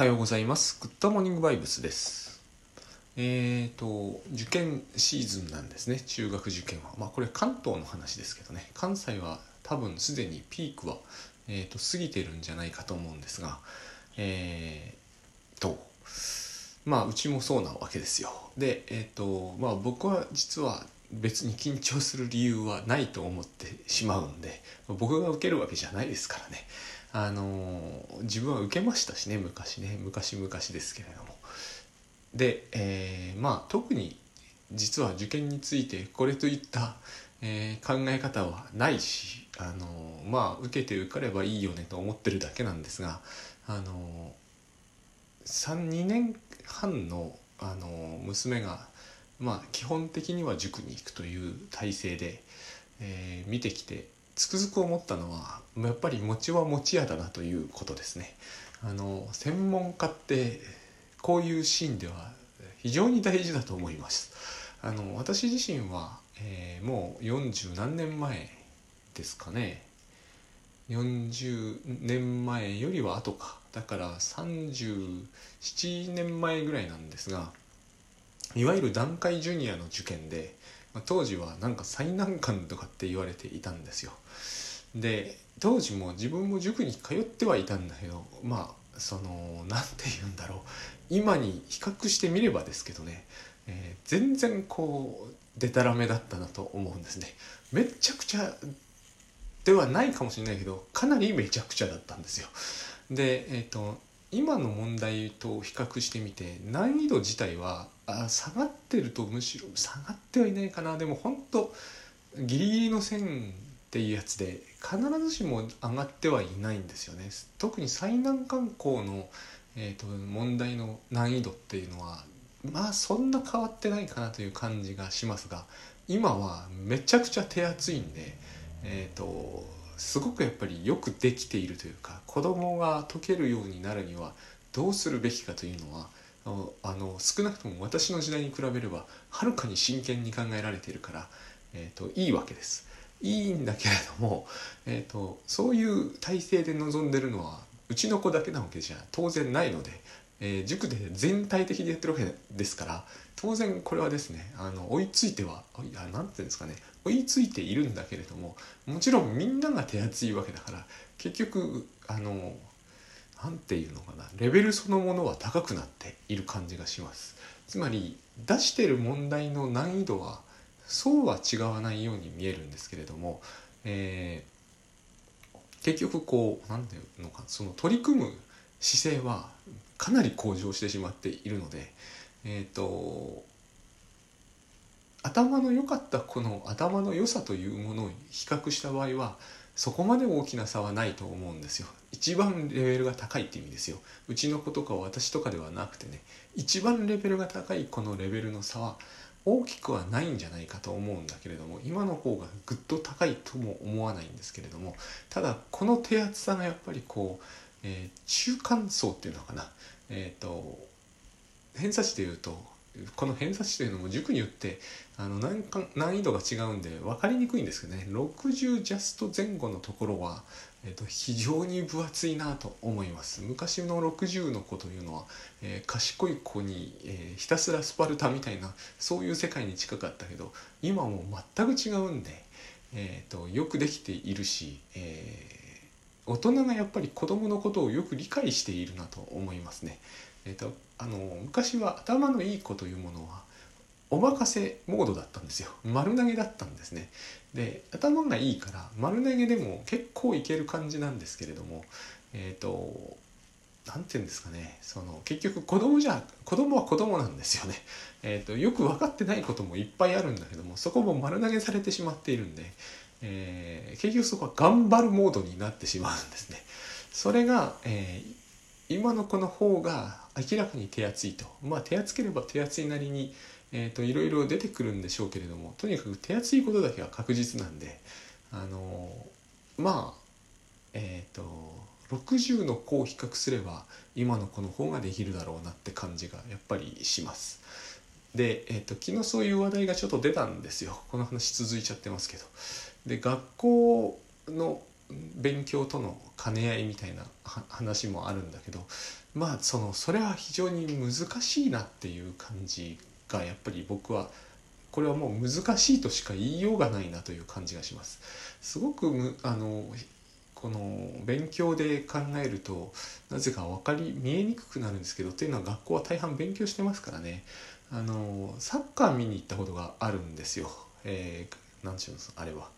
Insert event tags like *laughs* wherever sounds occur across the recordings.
はようございます。グッドモーニングバイブスです。えーと、受験シーズンなんですね、中学受験は。まあこれ関東の話ですけどね、関西は多分すでにピークは、えー、と過ぎてるんじゃないかと思うんですが、えーと、まあうちもそうなわけですよ。で、えーと、まあ僕は実は別に緊張する理由はないと思ってしまうんで、僕が受けるわけじゃないですからね。あの自分は受けましたしね昔ね。昔々ですけれども。で、えーまあ特に実は受験についてこれといった、えー考え方はないしあのまあ受けて受かればいいよねと思ってるだけなんですがあの32年半のあの娘がまあ基本的には塾に行くという体制で、えー見てきてつくづく思ったのはやっぱり餅は餅屋だなということですね。あの専門家ってこういうシーンでは非常に大事だと思います。あの私自身は、えーもう40何年前ですかね40年前よりは後かだから37年前ぐらいなんですがいわゆる団塊ジュニアの受験でまあ当時はなんか最難関とかって言われていたんですよ。で当時も自分も塾に通ってはいたんだけどまあその何て言うんだろう。今に比較してみればですけどね、えー全然こうデタラメだったなと思うんですね。めちゃくちゃではないかもしれないけどかなりめちゃくちゃだったんですよ。でえっ、と今の問題と比較してみて難易度自体はあ下がってるとむしろ下がってはいないかな。でも本当ギリギリの線っていうやつで必ずしも上がってはいないんですよね。特に最難関校の、えー、と問題の難易度っていうのはまあそんな変わってないかなという感じがしますが今はめちゃくちゃ手厚いんでえっ、とすごくやっぱりよくできているというか子供が解けるようになるにはどうするべきかというのはあの少なくとも私の時代に比べればはるかに真剣に考えられているから、えー、といいわけです。いいんだけれども、えー、とそういう体制で臨んでるのはうちの子だけなわけじゃ当然ないので、えー塾で全体的にやってるわけですから当然これはですねあの追いついてはいやなんていうんですかね追いついているんだけれどももちろんみんなが手厚いわけだから結局あのなんていうのかな。レベルそのものは高くなっている感じがします。つまり出してる問題の難易度はそうは違わないように見えるんですけれども、えー結局こうなんていうのかその取り組む姿勢はかなり向上してしまっているのでえっ、と頭の良かったこの頭の良さというものを比較した場合はそこまで大きな差はないと思うんですよ。一番レベルが高いって意味ですよ。うちの子とか私とかではなくてね一番レベルが高いこのレベルの差は大きくはないんじゃないかと思うんだけれども今の方がぐっと高いとも思わないんですけれどもただこの手厚さがやっぱりこう、えー中間層っていうのかな。えっ、と偏差値でいうとこの偏差値というのも塾によってあの難関難易度が違うんで分かりにくいんですけどね60ジャスト前後のところは、えー、と非常に分厚いなと思います昔の60の子というのは、えー賢い子に、えーひたすらスパルタみたいなそういう世界に近かったけど今もう全く違うんで、えー、とよくできているし、えー大人がやっぱり子供のことをよく理解しているなと思いますね。えー、とあの昔は頭のいい子というものはお任せモードだったんですよ。丸投げだったんですね。で頭がいいから丸投げでも結構いける感じなんですけれどもえっ、となんて言うんですかね。その結局子供じゃ子供は子供なんですよね、えー、とよく分かってないこともいっぱいあるんだけどもそこも丸投げされてしまっているんで、えー結局そこは頑張るモードになってしまうんですね。それが、えー今の子の方が明らかに手厚いとまあ手厚ければ手厚いなりに、えー、といろいろ出てくるんでしょうけれどもとにかく手厚いことだけは確実なんであのーまあえっ、と60の子を比較すれば今の子の方ができるだろうなって感じがやっぱりします。で、えー、と昨日そういう話題がちょっと出たんですよこの話続いちゃってますけど。で学校の勉強との兼ね合いみたいな話もあるんだけどまあそのそれは非常に難しいなっていう感じがやっぱり僕はこれはもう難しいとしか言いようがないなという感じがします。すごくむあのこの勉強で考えるとなぜか分かり見えにくくなるんですけどというのは学校は大半勉強してますからねあのサッカー見に行ったことがあるんですよ。えー、なんていうのあれは、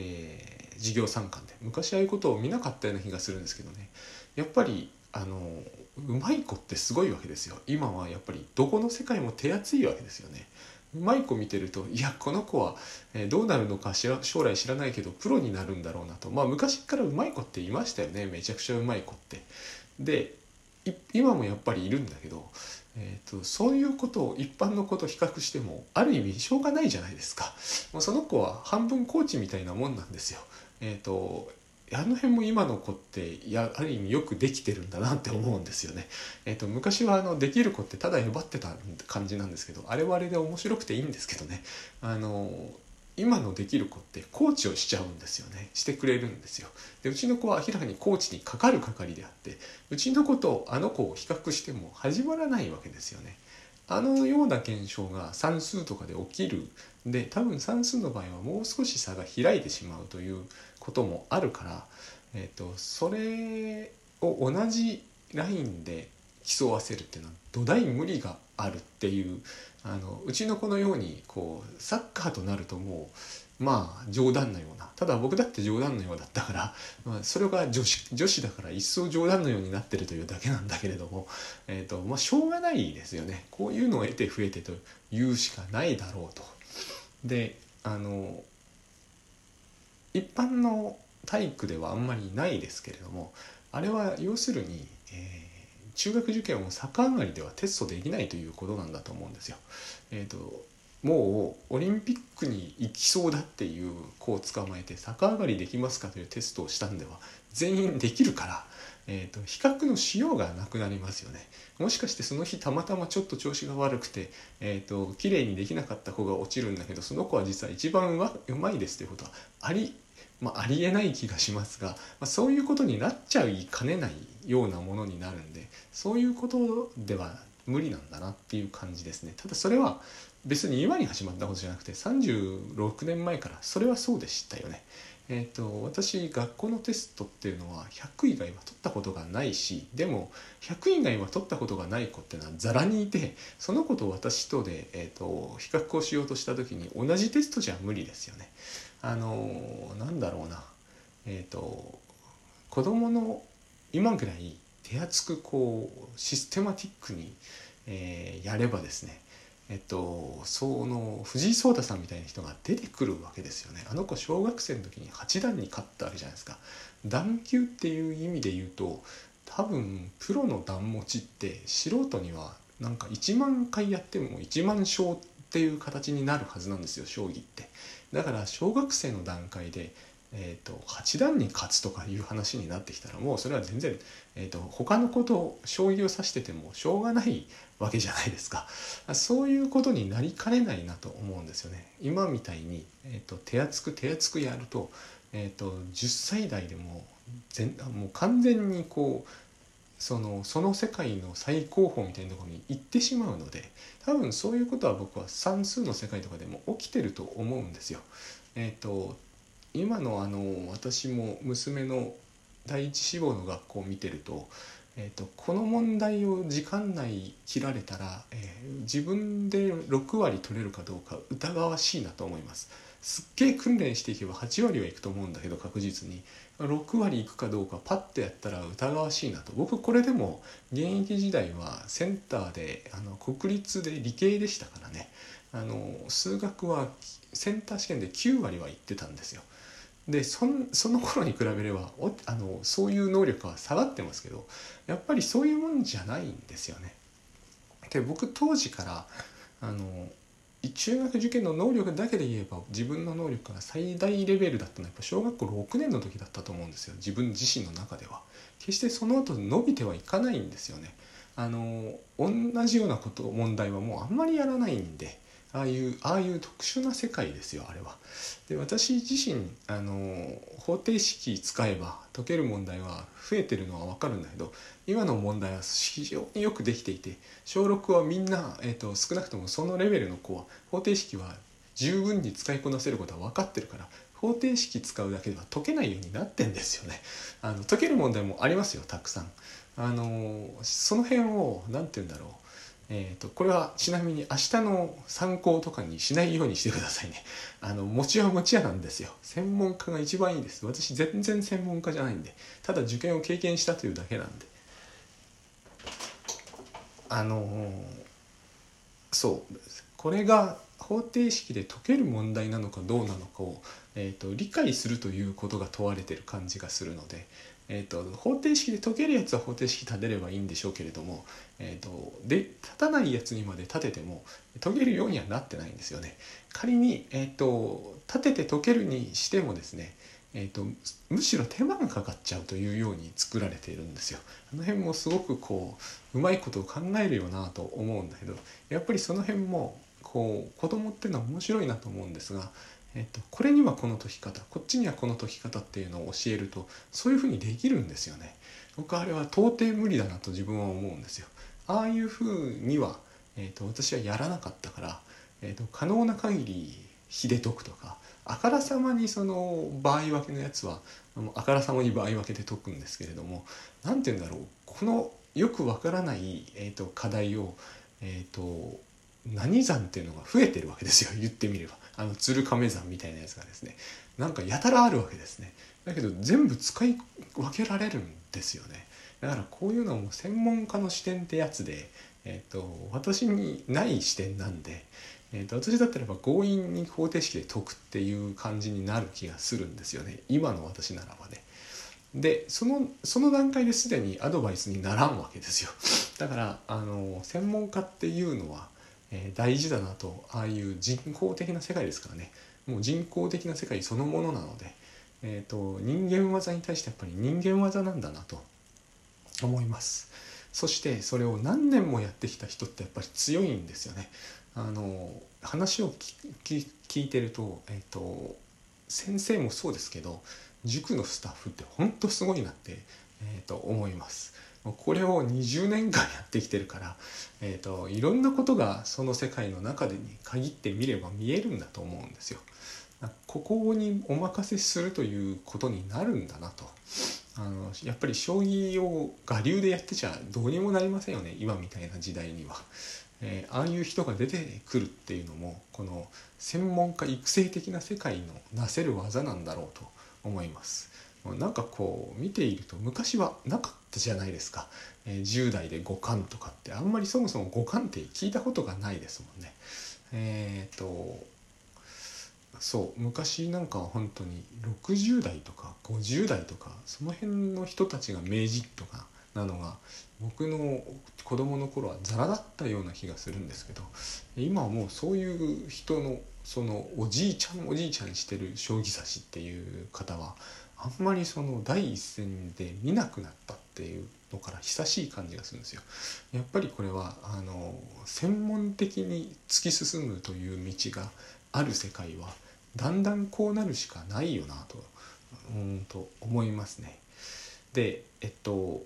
えー、授業参観で。昔ああいうことを見なかったような気がするんですけどね。やっぱりあのうまい子ってすごいわけですよ。今はやっぱりどこの世界も手厚いわけですよね。うまい子見てるといやこの子はどうなるのか将来知らないけどプロになるんだろうなと。まあ昔からうまい子っていましたよね。めちゃくちゃうまい子って。で今もやっぱりいるんだけど、えーと、そういうことを一般の子と比較してもある意味しょうがないじゃないですか。もうその子は半分コーチみたいなもんなんですよ。えっ、ー、とあの辺も今の子ってやある意味よくできてるんだなって思うんですよね。えーと、昔はあのできる子ってただ奪ってた感じなんですけどあれはあれで面白くていいんですけどね。あの今のできる子ってコーチをしちゃうんですよねしてくれるんですよ。でうちの子は明らかにコーチにかかる係であってうちの子とあの子を比較しても始まらないわけですよね。あのような現象が算数とかで起きるで多分算数の場合はもう少し差が開いてしまうということもあるから、えーと、それを同じラインで競わせるっていうのは土台無理があるっていうあのうちの子のようにこうサッカーとなるともうまあ冗談のようなただ僕だって冗談のようだったから、まあ、それが女子女子だから一層冗談のようになってるというだけなんだけれども、えーとまあ、しょうがないですよねこういうのを得て増えてというしかないだろうと。であの一般の体育ではあんまりないですけれどもあれは要するに、中学受験を逆上がりではテストできないということなんだと思うんですよ。えーと、もうオリンピックに行きそうだっていう子を捕まえて逆上がりできますかというテストをしたんでは全員できるから、えーと、比較のしようがなくなりますよね。もしかしてその日たまたまちょっと調子が悪くて、えーと、綺麗にできなかった子が落ちるんだけどその子は実は一番うまいですということはあり,、まあ、ありえない気がしますが、まあ、そういうことになっちゃいかねないようなものになるんでそういうことでは無理なんだなっていう感じですね。ただそれは別に今に始まったことじゃなくて36年前からそれはそうでしたよね。えーと、私学校のテストっていうのは100以外は取ったことがないしでも100以外は取ったことがない子っていうのはざらにいてその子と私とで、えーと、比較をしようとした時に同じテストじゃ無理ですよね。あのー、なんだろうなえっ、ー、と子供の今ぐらい手厚くこうシステマティックに、えー、やればですねえっと、その藤井聡太さんみたいな人が出てくるわけですよね。あの子小学生の時に八段に勝ったわけじゃないですか。段級っていう意味で言うと多分プロの段持ちって素人にはなんか1万回やっても1万勝っていう形になるはずなんですよ将棋って。だから小学生の段階でえーと、八段に勝つとかいう話になってきたらもうそれは全然、えーと、他のことを将棋を指しててもしょうがないわけじゃないですかそういうことになりかねないなと思うんですよね今みたいに、えーと、手厚く手厚くやると,、えー、と10歳代でも全もう完全にこうそのその世界の最高峰みたいなところに行ってしまうので多分そういうことは僕は算数の世界とかでも起きてると思うんですよ。えーと今のあの私も娘の第一志望の学校を見てると,、えーと、この問題を時間内切られたら、えー、自分で6割取れるかどうか疑わしいなと思います。すっげえ訓練していけば8割はいくと思うんだけど確実に。6割いくかどうかパッとやったら疑わしいなと。僕これでも現役時代はセンターであの国立で理系でしたからね。あの数学はセンター試験で9割はいってたんですよ。でそその頃に比べればおあのそういう能力は下がってますけどやっぱりそういうもんじゃないんですよね。で僕当時からあの中学受験の能力だけで言えば自分の能力が最大レベルだったのはやっぱ小学校6年の時だったと思うんですよ自分自身の中では。決してその後伸びてはいかないんですよね。あの同じようなこと問題はもうあんまりやらないんでああいうああいう特殊な世界ですよあれは。で私自身あの方程式使えば解ける問題は増えてるのは分かるんだけど今の問題は非常によくできていて小6はみんな、えーと、少なくともそのレベルの子は方程式は十分に使いこなせることは分かってるから方程式使うだけでは解けないようになってんですよね。あの解ける問題もありますよたくさん。あのその辺を何て言うんだろうえーと、これはちなみに明日の参考とかにしないようにしてくださいね。*laughs* あの、餅は餅屋なんですよ。専門家が一番いいです。私全然専門家じゃないんで、ただ受験を経験したというだけなんで。あのー、そう。これが方程式で解ける問題なのかどうなのかを、えーと理解するということが問われてる感じがするので、えーと、方程式で解けるやつは方程式立てればいいんでしょうけれども、えーと、で立たないやつにまで立てても解けるようにはなってないんですよね。仮に、えーと、立てて解けるにしてもですね、えー、とむしろ手間がかかっちゃうというように作られているんですよ。あの辺もすごくこううまいことを考えるよなと思うんだけどやっぱりその辺もこう子供っていうのは面白いなと思うんですがえっと、これにはこの解き方こっちにはこの解き方っていうのを教えるとそういうふうにできるんですよね。僕あれは到底無理だなと自分は思うんですよ。ああいうふうには、えっと、私はやらなかったから、えっと、可能な限り秀で解くとかあからさまにその場合分けのやつはあからさまに場合分けで解くんですけれども何て言うんだろうこのよくわからない、えーと、課題を、えーと何山っていうのが増えてるわけですよ言ってみればあの鶴亀山みたいなやつがですねなんかやたらあるわけですね。だけど全部使い分けられるんですよね。だからこういうのも専門家の視点ってやつで、えーと、私にない視点なんで、えーと、と私だったらば強引に方程式で解くっていう感じになる気がするんですよね。今の私ならばね。でそのその段階ですでにアドバイスにならんわけですよ。だからあの専門家っていうのはえ、大事だなとああいう人工的な世界ですからね。もう人工的な世界そのものなので、えーと、人間技に対してやっぱり人間技なんだなと思います。そしてそれを何年もやってきた人ってやっぱり強いんですよね。あの話を聞いてると,、えーと、先生もそうですけど塾のスタッフってほんとすごいなって、えー、と思います。これを20年間やってきてるから、えーと、いろんなことがその世界の中でに限って見れば見えるんだと思うんですよ。ここにお任せするということになるんだなと。あのやっぱり将棋を我流でやってちゃどうにもなりませんよね今みたいな時代には。えー、ああいう人が出てくるっていうのもこの専門家育成的な世界のなせる技なんだろうと思います。なんかこう見ていると昔はなかったじゃないですか、えー、10代で五感とかってあんまりそもそも五感って聞いたことがないですもんね。えっ、ー、とそう昔なんかは本当に60代とか50代とかその辺の人たちが名人とかなのが僕の子供の頃はザラだったような気がするんですけど今はもうそういう人のそのおじいちゃんおじいちゃんしてる将棋指しっていう方はあんまりその第一線で見なくなったっていうのから久しい感じがするんですよ。やっぱりこれはあの専門的に突き進むという道がある世界はだんだんこうなるしかないよなとうんと思いますね。でえっと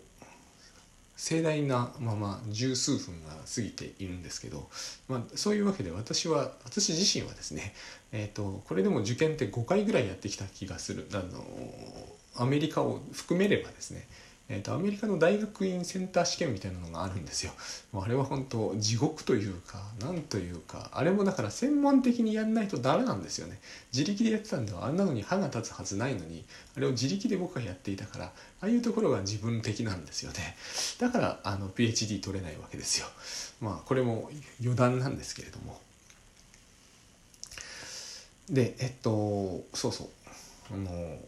盛大なまま十数分が過ぎているんですけど、まあ、そういうわけで私は私自身はですね、えーと、これでも受験って5回ぐらいやってきた気がする。あのアメリカを含めればですねえーと、アメリカの大学院センター試験みたいなのがあるんですよ。もうあれは本当地獄というかなんというかあれもだから専門的にやんないとダメなんですよね。自力でやってたんではあんなのに歯が立つはずないのにあれを自力で僕がやっていたからああいうところが自分的なんですよね。だからあの PhD 取れないわけですよ。まあこれも余談なんですけれども。でえっとそうそうあの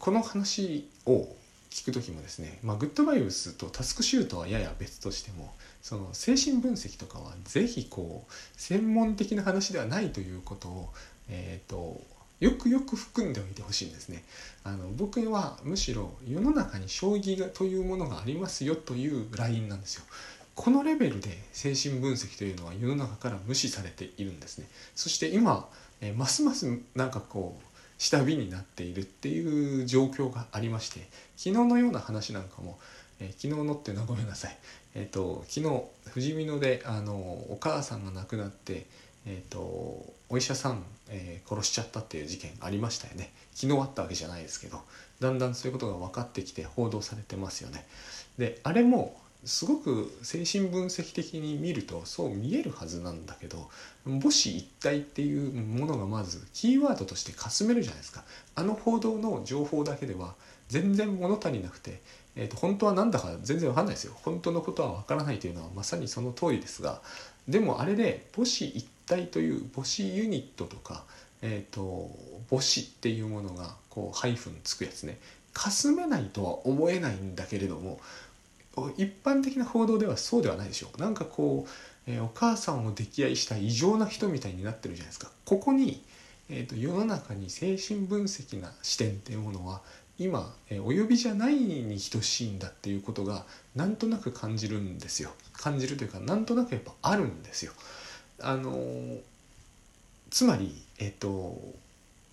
この話を聞く時もですね、まあ、グッドバイブスとタスクシュートはやや別としてもその精神分析とかは是非こう専門的な話ではないということを、えーと、よくよく含んでおいてほしいんですね。あの僕はむしろ世の中に将棋がというものがありますよというラインなんですよ。このレベルで精神分析というのは世の中から無視されているんですねそして今、えー、ますますなんかこう下火になっているっていう状況がありまして昨日のような話なんかも、えー、昨日のっていうのはごめんなさい。え、ー、と昨日ふじみ野であのお母さんが亡くなってえーと、お医者さん、えー、殺しちゃったっていう事件ありましたよね。昨日あったわけじゃないですけどだんだんそういうことが分かってきて報道されてますよね。であれもすごく精神分析的に見るとそう見えるはずなんだけど母子一体っていうものがまずキーワードとしてかすめるじゃないですか。あの報道の情報だけでは全然物足りなくて、えーと、本当は何だか全然わかんないですよ。本当のことはわからないというのはまさにその通りですがでもあれで母子一体という母子ユニットとか、えーと、母子っていうものがこうハイフンつくやつねかすめないとは思えないんだけれども一般的な報道ではそうではないでしょう。なんかこう、えー、お母さんを溺愛した異常な人みたいになってるじゃないですか。ここに、えーと、世の中に精神分析な視点っていうものは今、えー、お呼びじゃないに等しいんだっていうことがなんとなく感じるんですよ。感じるというかなんとなくやっぱあるんですよ。あのつまりえっ、と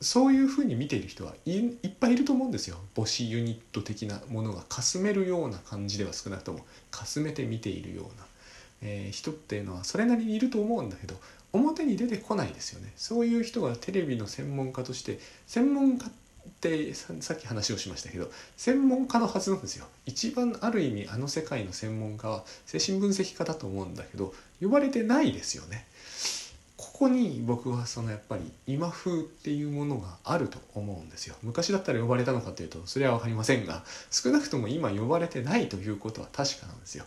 そういうふうに見ている人はいいっぱいいると思うんですよ。母子ユニット的なものがかすめるような感じでは少なくともかすめて見ているような、えー、人っていうのはそれなりにいると思うんだけど表に出てこないですよね。そういう人がテレビの専門家として専門家ってさっき話をしましたけど専門家のはずなんですよ。一番ある意味あの世界の専門家は精神分析家だと思うんだけど呼ばれてないですよね。ここに僕はそのやっぱり今風っていうものがあると思うんですよ。昔だったら呼ばれたのかというとそれは分かりませんが少なくとも今呼ばれてないということは確かなんですよ。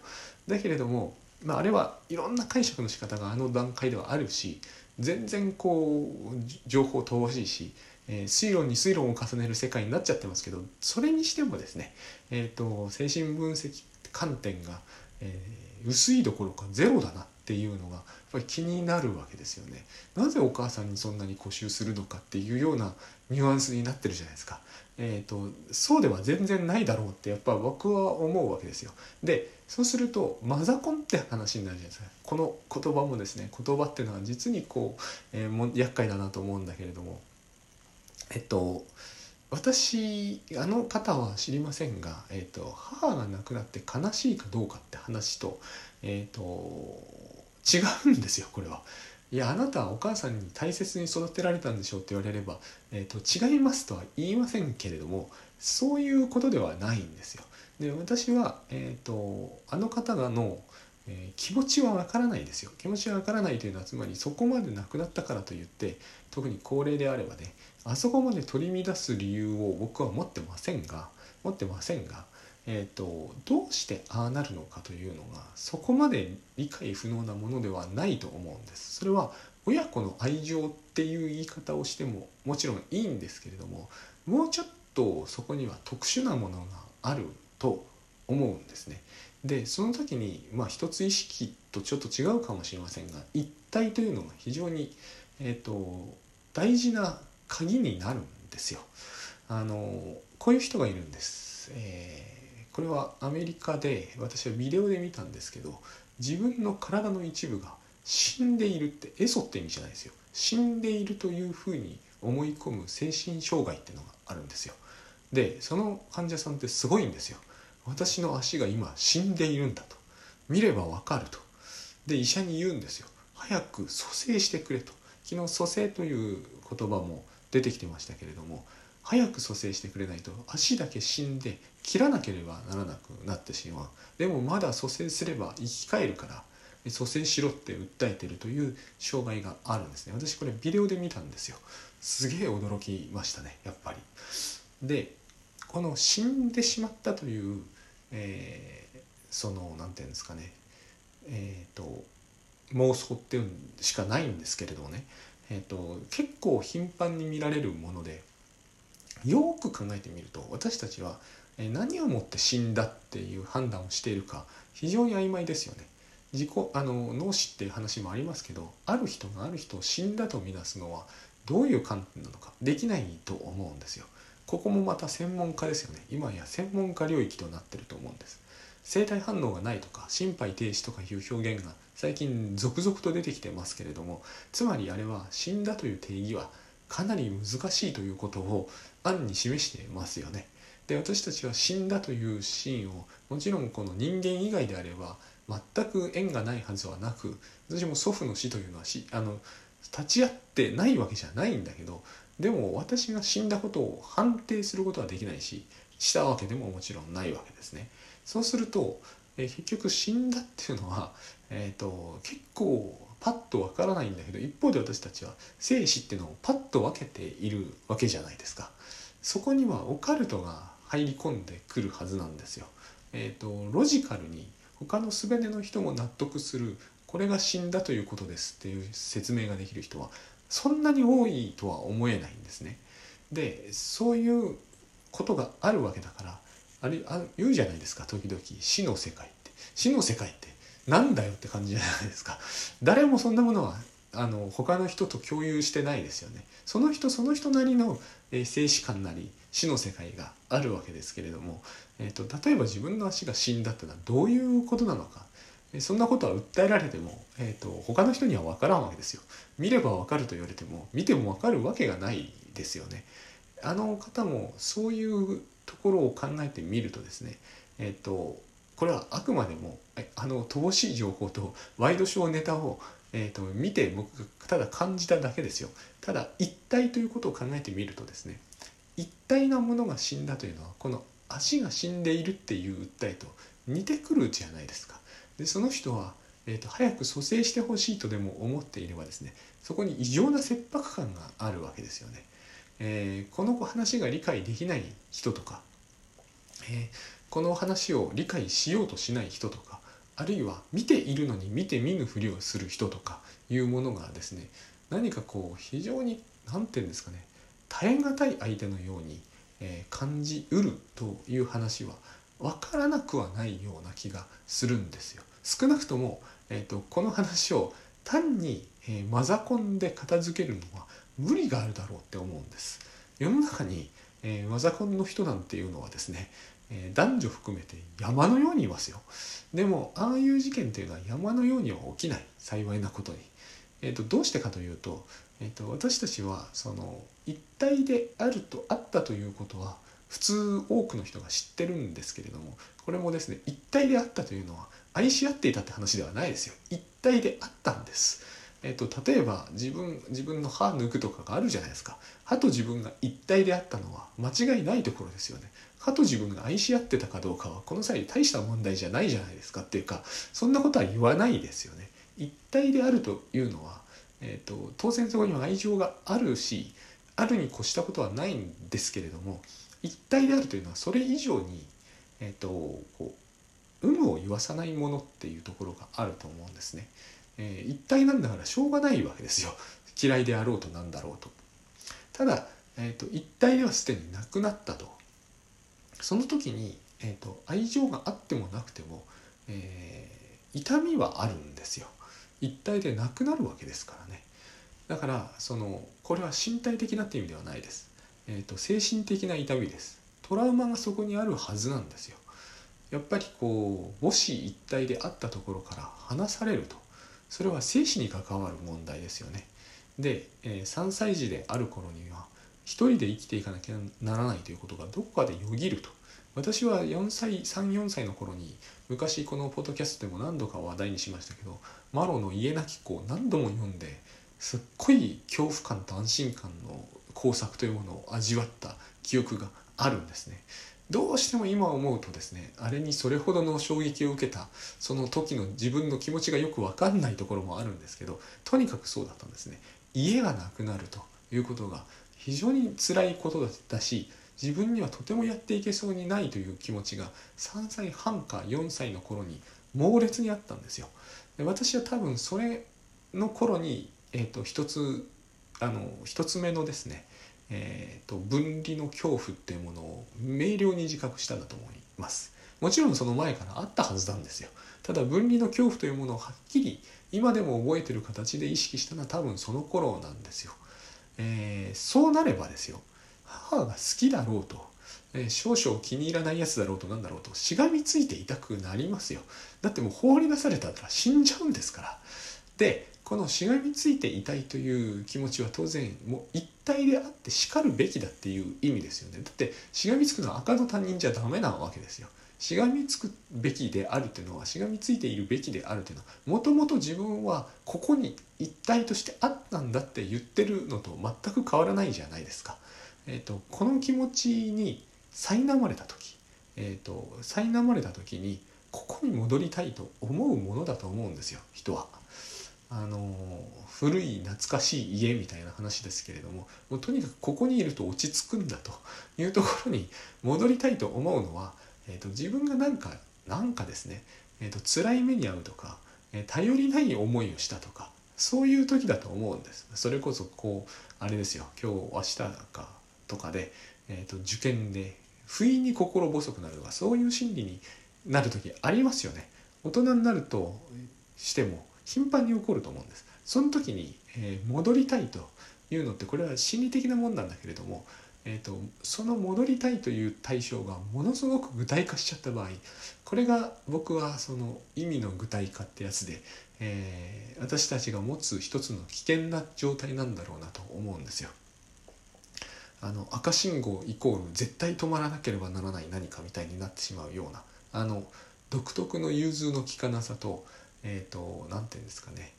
だけれども、まあ、あれはいろんな解釈の仕方があの段階ではあるし全然こう情報乏しいし、えー、推論に推論を重ねる世界になっちゃってますけどそれにしてもですね、えーと、精神分析観点が、えー、薄いどころかゼロだな。っていうのがやっぱり気になるわけですよね。なぜお母さんにそんなに固執するのかっていうようなニュアンスになってるじゃないですか。えーと、そうでは全然ないだろうってやっぱ僕は思うわけですよ。でそうするとマザコンって話になるじゃないですか。この言葉もですね言葉っていうのは実にこう、えー、も厄介だなと思うんだけれどもえっと私あの方は知りませんが、えーと、母が亡くなって悲しいかどうかって話と,、えーと違うんですよこれは。いやあなたはお母さんに大切に育てられたんでしょうって言われれば、えーと、違いますとは言いませんけれどもそういうことではないんですよ。で私は、えーと、あの方がの、えー、気持ちはわからないですよ。気持ちはわからないというのはつまりそこまで亡くなったからといって特に高齢であればねあそこまで取り乱す理由を僕は持ってませんが持ってませんがえーと、どうしてああなるのかというのがそこまで理解不能なものではないと思うんです。それは親子の愛情っていう言い方をしてももちろんいいんですけれどももうちょっとそこには特殊なものがあると思うんですね。でその時にまあ一つ意識とちょっと違うかもしれませんが一体というのが非常に、えーと大事な鍵になるんですよ。あのこういう人がいるんです。えーこれはアメリカで私はビデオで見たんですけど自分の体の一部が死んでいるってエソって意味じゃないですよ。死んでいるというふうに思い込む精神障害っていうのがあるんですよ。でその患者さんってすごいんですよ。私の足が今死んでいるんだと。見ればわかると。で医者に言うんですよ。早く蘇生してくれと。昨日蘇生という言葉も出てきてましたけれども早く蘇生してくれないと足だけ死んで切らなければならなくなってしまう。でもまだ蘇生すれば生き返るから蘇生しろって訴えてるという障害があるんですね。私これビデオで見たんですよ。すげえ驚きましたねやっぱり。でこの死んでしまったという、えー、その何て言うんですかねえっ、ー、と妄想っていうしかないんですけれどもね、えーと結構頻繁に見られるものでよく考えてみると私たちは何をもって死んだっていう判断をしているか非常に曖昧ですよね。自己あの脳死っていう話もありますけどある人がある人を死んだとみなすのはどういう観点なのかできないと思うんですよ。ここもまた専門家ですよね。今や専門家領域となってると思うんです。生体反応がないとか心肺停止とかいう表現が最近続々と出てきてますけれどもつまりあれは死んだという定義はかなり難しいということを暗に示してますよね。で私たちは死んだというシーンをもちろんこの人間以外であれば全く縁がないはずはなく私も祖父の死というのはしあの立ち会ってないわけじゃないんだけどでも私が死んだことを判定することはできないししたわけでももちろんないわけですね。そうすると、え結局死んだっていうのは、えーと、結構パッとわからないんだけど一方で私たちは生死っていうのをパッと分けているわけじゃないですか。そこにはオカルトが入り込んでくるはずなんですよ。えーと、ロジカルに他の全ての人も納得するこれが死んだということですっていう説明ができる人はそんなに多いとは思えないんですね。でそういうことがあるわけだからあれあ言うじゃないですか時々死の世界って死の世界ってなんだよって感じじゃないですか誰もそんなものはあの他の人と共有してないですよねその人その人なりの、えー、生死観なり死の世界があるわけですけれども、えーと、例えば自分の足が死んだってのはどういうことなのかそんなことは訴えられても、えーと、他の人には分からんわけですよ。見れば分かると言われても見ても分かるわけがないですよね。あの方もそういうところを考えてみるとですね、えっ、ー、とこれはあくまでもあの乏しい情報とワイドショーネタを、えーと、見て僕がただ感じただけですよただ一体ということを考えてみるとですね一体なものが死んだというのはこの足が死んでいるっていう訴えと似てくるじゃないですか。でその人は、えーと、早く蘇生してほしいとでも思っていればですねそこに異常な切迫感があるわけですよね、えー、この話が理解できない人とか、えーこの話を理解しようとしない人とかあるいは見ているのに見て見ぬふりをする人とかいうものがですね何かこう非常に何て言うんですかね耐え難い相手のように、え、感じうるという話は分からなくはないような気がするんですよ。少なくとも、えーと、この話を単に、えー、マザコンで片付けるのは無理があるだろうって思うんです。世の中に、えー、マザコンの人なんていうのはですねえー、男女含めて山のようにいますよでもああいう事件というのは山のようには起きない幸いなことに、えーと、どうしてかというと,、えーと、私たちはその一体であるとあったということは普通多くの人が知ってるんですけれどもこれもですね一体であったというのは愛し合っていたって話ではないですよ。一体であったんです。えっと、例えば自分自分の歯抜くとかがあるじゃないですか。歯と自分が一体であったのは間違いないところですよね。歯と自分が愛し合ってたかどうかはこの際大した問題じゃないじゃないですかっていうかそんなことは言わないですよね。一体であるというのは、えーと、当然そこには愛情があるしあるに越したことはないんですけれども一体であるというのはそれ以上に、えーと、こう有無を言わさないものっていうところがあると思うんですね。えー、一体なんだからしょうがないわけですよ。*laughs* 嫌いであろうとなんだろうと。ただ、えーと、一体ではすでになくなったと。その時に、えーと、愛情があってもなくても、えー、痛みはあるんですよ。一体でなくなるわけですからねだからそのこれは身体的なって意味ではないです、えーと精神的な痛みですトラウマがそこにあるはずなんですよやっぱりこう母子一体であったところから離されるとそれは生死に関わる問題ですよね。で、えー、3歳児である頃には一人で生きていかなきゃならないということがどこかでよぎると。私は4歳34歳の頃に昔このポッドキャストでも何度か話題にしましたけどマロの家なき子を何度も読んですっごい恐怖感と安心感の工作というものを味わった記憶があるんですね。どうしても今思うとですねあれにそれほどの衝撃を受けたその時の自分の気持ちがよく分かんないところもあるんですけどとにかくそうだったんですね家がなくなるということが非常に辛いことだったし自分にはとてもやっていけそうにないという気持ちが3歳半か4歳の頃に猛烈にあったんですよで私は多分それの頃に、えーと、一つあの一つ目のですねえーと、分離の恐怖っていうものを明瞭に自覚したんだと思います。もちろんその前からあったはずなんですよ。ただ分離の恐怖というものをはっきり今でも覚えてる形で意識したのは多分その頃なんですよ、えー、そうなればですよ母が好きだろうとえー、少々気に入らないやつだろうとなんだろうとしがみついていたくなりますよ。だってもう放り出されたら死んじゃうんですから。でこのしがみついていたいという気持ちは当然もう一体であってしかるべきだっていう意味ですよね。だってしがみつくのは赤の他人じゃダメなわけですよ。しがみつくべきであるというのはしがみついているべきであるというのはもともと自分はここに一体としてあったんだって言ってるのと全く変わらないじゃないですか。えーと、この気持ちに苛まれた時、えーと、苛まれた時にここに戻りたいと思うものだと思うんですよ人は。あの古い懐かしい家みたいな話ですけれどももうとにかくここにいると落ち着くんだというところに *laughs* 戻りたいと思うのは、えーと、自分が何か何かですね、えーと、辛い目に遭うとか、えー、頼りない思いをしたとかそういう時だと思うんですそれこそこうあれですよ今日明日かとかで、えーと、受験で不意に心細くなるとかそういう心理になる時ありますよね大人になるとしても頻繁に起こると思うんですその時に、えー、戻りたいというのってこれは心理的なもんなんだけれども、えーと、その戻りたいという対象がものすごく具体化しちゃった場合これが僕はその意味の具体化ってやつで、えー、私たちが持つ一つの危険な状態なんだろうなと思うんですよ。あの赤信号イコール絶対止まらなければならない何かみたいになってしまうようなあの独特の融通の利かなさとえっ、ー、と何て言うんですかね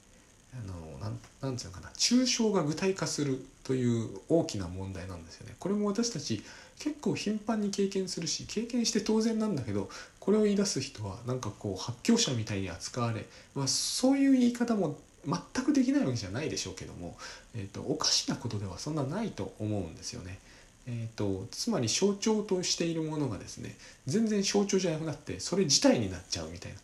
あのなんなんていうのかな抽象が具体化するという大きな問題なんですよね。これも私たち結構頻繁に経験するし経験して当然なんだけどこれを言い出す人はなんかこう発狂者みたいに扱われ、まあ、そういう言い方も全くできないわけじゃないでしょうけども、えーと、おかしなことではそんなないと思うんですよね。えーと、つまり象徴としているものがですね全然象徴じゃなくなってそれ自体になっちゃうみたいな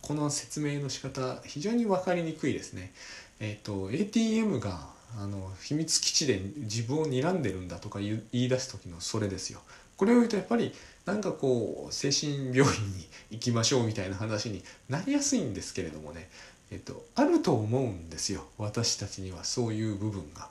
この説明の仕方非常に分かりにくいですね。えーと、ATM があの秘密基地で自分を睨んでるんだとか言い出す時のそれですよ。これを言うとやっぱりなんかこう精神病院に行きましょうみたいな話になりやすいんですけれどもねえっと、あると思うんですよ私たちにはそういう部分が。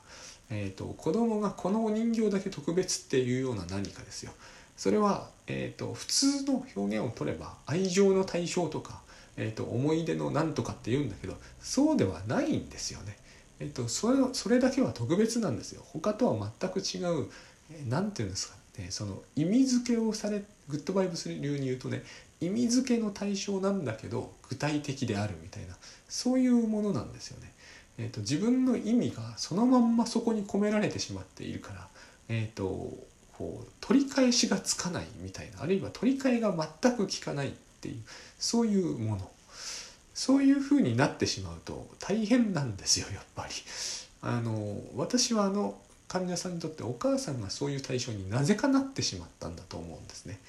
えっと、子供がこのお人形だけ特別っていうような何かですよ。それは、えっと、普通の表現を取れば愛情の対象とか、えっと、思い出の何とかって言うんだけどそうではないんですよね。えっと、それそれだけは特別なんですよ。他とは全く違う何て言うんですかねその意味付けをされグッドバイブス流に言うとね意味付けの対象なんだけど具体的であるみたいなそういうものなんですよね。えーと、自分の意味がそのまんまそこに込められてしまっているから、えーと、こう取り返しがつかないみたいなあるいは取り替えが全く効かないっていうそういうものそういうふうになってしまうと大変なんですよやっぱり。あの私はあの患者さんにとってお母さんがそういう対象になぜかなってしまったんだと思うんですね。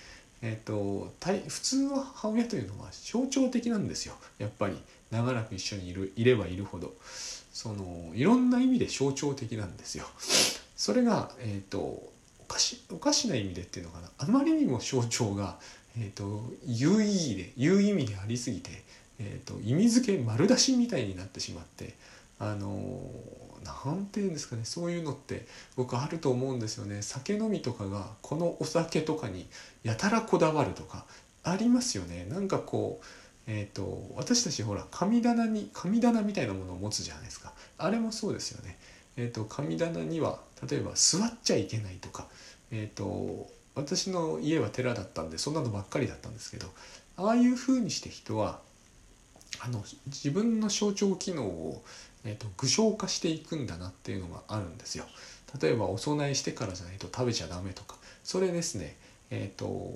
えーと、普通の母親というのは象徴的なんですよやっぱり長らく一緒にいるいればいるほどそのいろんな意味で象徴的なんですよ。それが、えーと、おかしおかしな意味でっていうのかな。あまりにも象徴が、えーと、有意義で有意味でありすぎて、えー、と意味付け丸出しみたいになってしまってあの何て言うんですかね。そういうのって僕あると思うんですよね。酒飲みとかがこのお酒とかにやたらこだわるとかありますよね。なんかこうえーと、私たちほら神棚に神棚みたいなものを持つじゃないですかあれもそうですよね。えーと、神棚には例えば座っちゃいけないとか、えーと私の家は寺だったんでそんなのばっかりだったんですけどああいうふうにして人はあの自分の象徴機能をえーと、具象化していくんだなっていうのがあるんですよ。例えばお供えしてからじゃないと食べちゃダメとかそれですねえっ、ー、と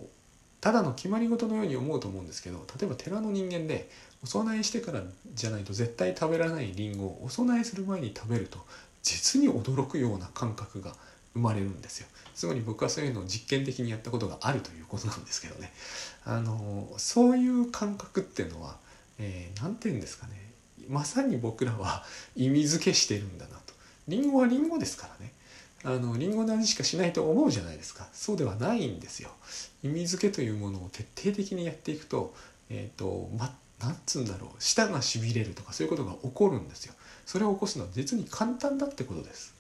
ただの決まり事のように思うと思うんですけど例えば寺の人間でお供えしてからじゃないと絶対食べられないりんごをお供えする前に食べると実に驚くような感覚が生まれるんですよ。つまり僕はそういうのを実験的にやったことがあるということなんですけどね。あのそういう感覚っていうのは何、えー、て言うんですかねまさに僕らは意味付けしてるんだなと。リンゴはリンゴですからね。あのリンゴの味しかしないと思うじゃないですかそうではないんですよ意味付けというものを徹底的にやっていくとえっ、ー、とまなんつうんだろう舌がしびれるとかそういうことが起こるんですよ。それを起こすのは実に簡単だってことです。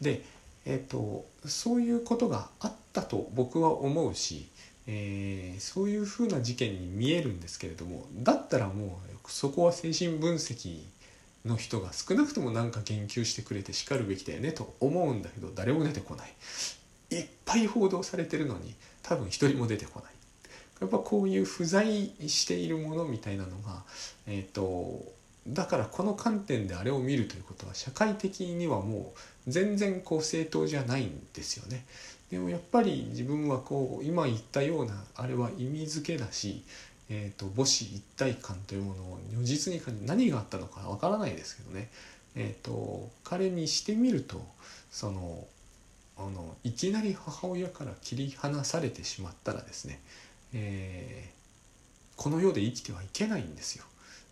でえーと、そういうことがあったと僕は思うし、えー、そういうふうな事件に見えるんですけれどもだったらもうそこは精神分析の人が少なくとも何か言及してくれてしかるべきだよねと思うんだけど誰も出てこない。いっぱい報道されてるのに多分一人も出てこないやっぱこういう不在しているものみたいなのがえっ、ー、とだからこの観点であれを見るということは社会的にはもう全然こう正当じゃないんですよね。でもやっぱり自分はこう今言ったようなあれは意味付けだし、えーと、母子一体感というものを如実に何があったのかわからないですけどね、えーと、彼にしてみるとそのあのいきなり母親から切り離されてしまったらですね、えー、この世で生きてはいけないんですよ。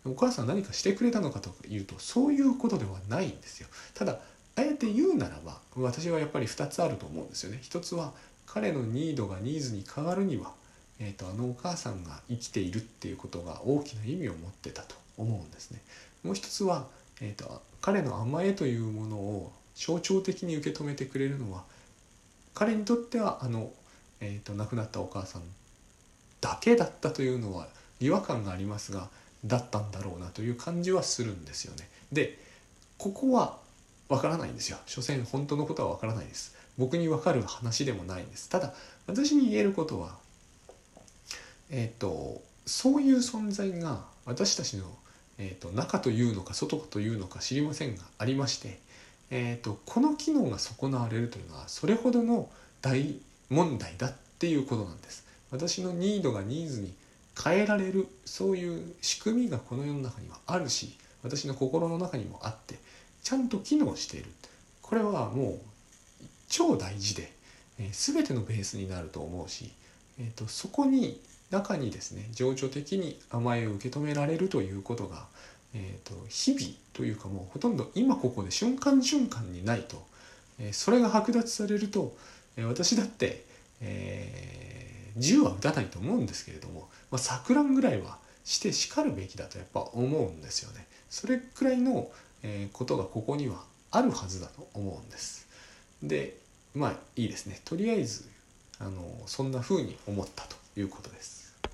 お母さん何かしてくれたのかというとそういうことではないんですよ。ただあえて言うならば私はやっぱり2つあると思うんですよね。一つは彼のニードがニーズに変わるには、えーと、あのお母さんが生きているっていうことが大きな意味を持ってたと思うんですね。もう一つは、えーと、彼の甘えというものを象徴的に受け止めてくれるのは彼にとってはあの、えーと亡くなったお母さんだけだったというのは違和感がありますがだったんだろうなという感じはするんですよね。でここはわからないんですよ。所詮本当のことはわからないです。僕にわかる話でもないんです。ただ私に言えることはえっ、ー、とそういう存在が私たちの、えーと、中というのか外というのか知りませんがありまして、えーとこの機能が損なわれるというのはそれほどの大問題だっていうことなんです。私のニードがニーズに変えられるそういう仕組みがこの世の中にはあるし私の心の中にもあってちゃんと機能しているこれはもう超大事で、えー、全てのベースになると思うし、えーと、そこに中にですね情緒的に甘えを受け止められるということが、えーと、日々というかもうほとんど今ここで瞬間瞬間にないと、えー、それが剥奪されると、えー、私だって、えー、銃は撃たないと思うんですけれどもまあ、錯乱ぐらいはしてしかるべきだとやっぱ思うんですよね。それくらいの、えことがここにはあるはずだと思うんです。でまあいいですねとりあえずあのそんな風に思ったということです。